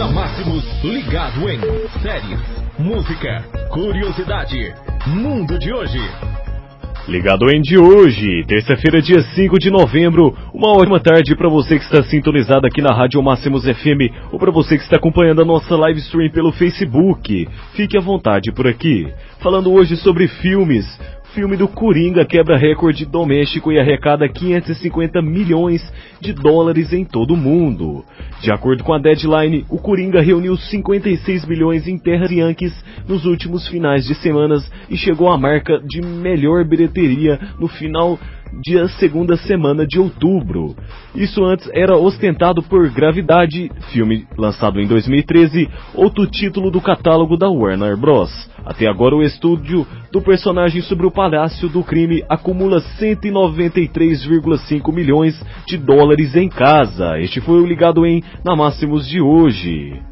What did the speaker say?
Na Máximos, ligado em séries, música, curiosidade, mundo de hoje. Ligado em de hoje, terça-feira, dia 5 de novembro. Uma ótima tarde para você que está sintonizado aqui na Rádio Máximos FM ou para você que está acompanhando a nossa live stream pelo Facebook. Fique à vontade por aqui. Falando hoje sobre filmes, filme do Coringa quebra recorde doméstico e arrecada 550 milhões de dólares em todo o mundo. De acordo com a Deadline, o Coringa reuniu 56 milhões em terras Yankees nos últimos finais de semanas e chegou à marca de melhor bilheteria no final de segunda semana de outubro. Isso antes era ostentado por Gravidade, filme lançado em 2013, outro título do catálogo da Warner Bros. Até agora o estúdio do personagem sobre o Palácio do Crime acumula 193,5 milhões de dólares em casa. Este foi o ligado em na Máximos de hoje.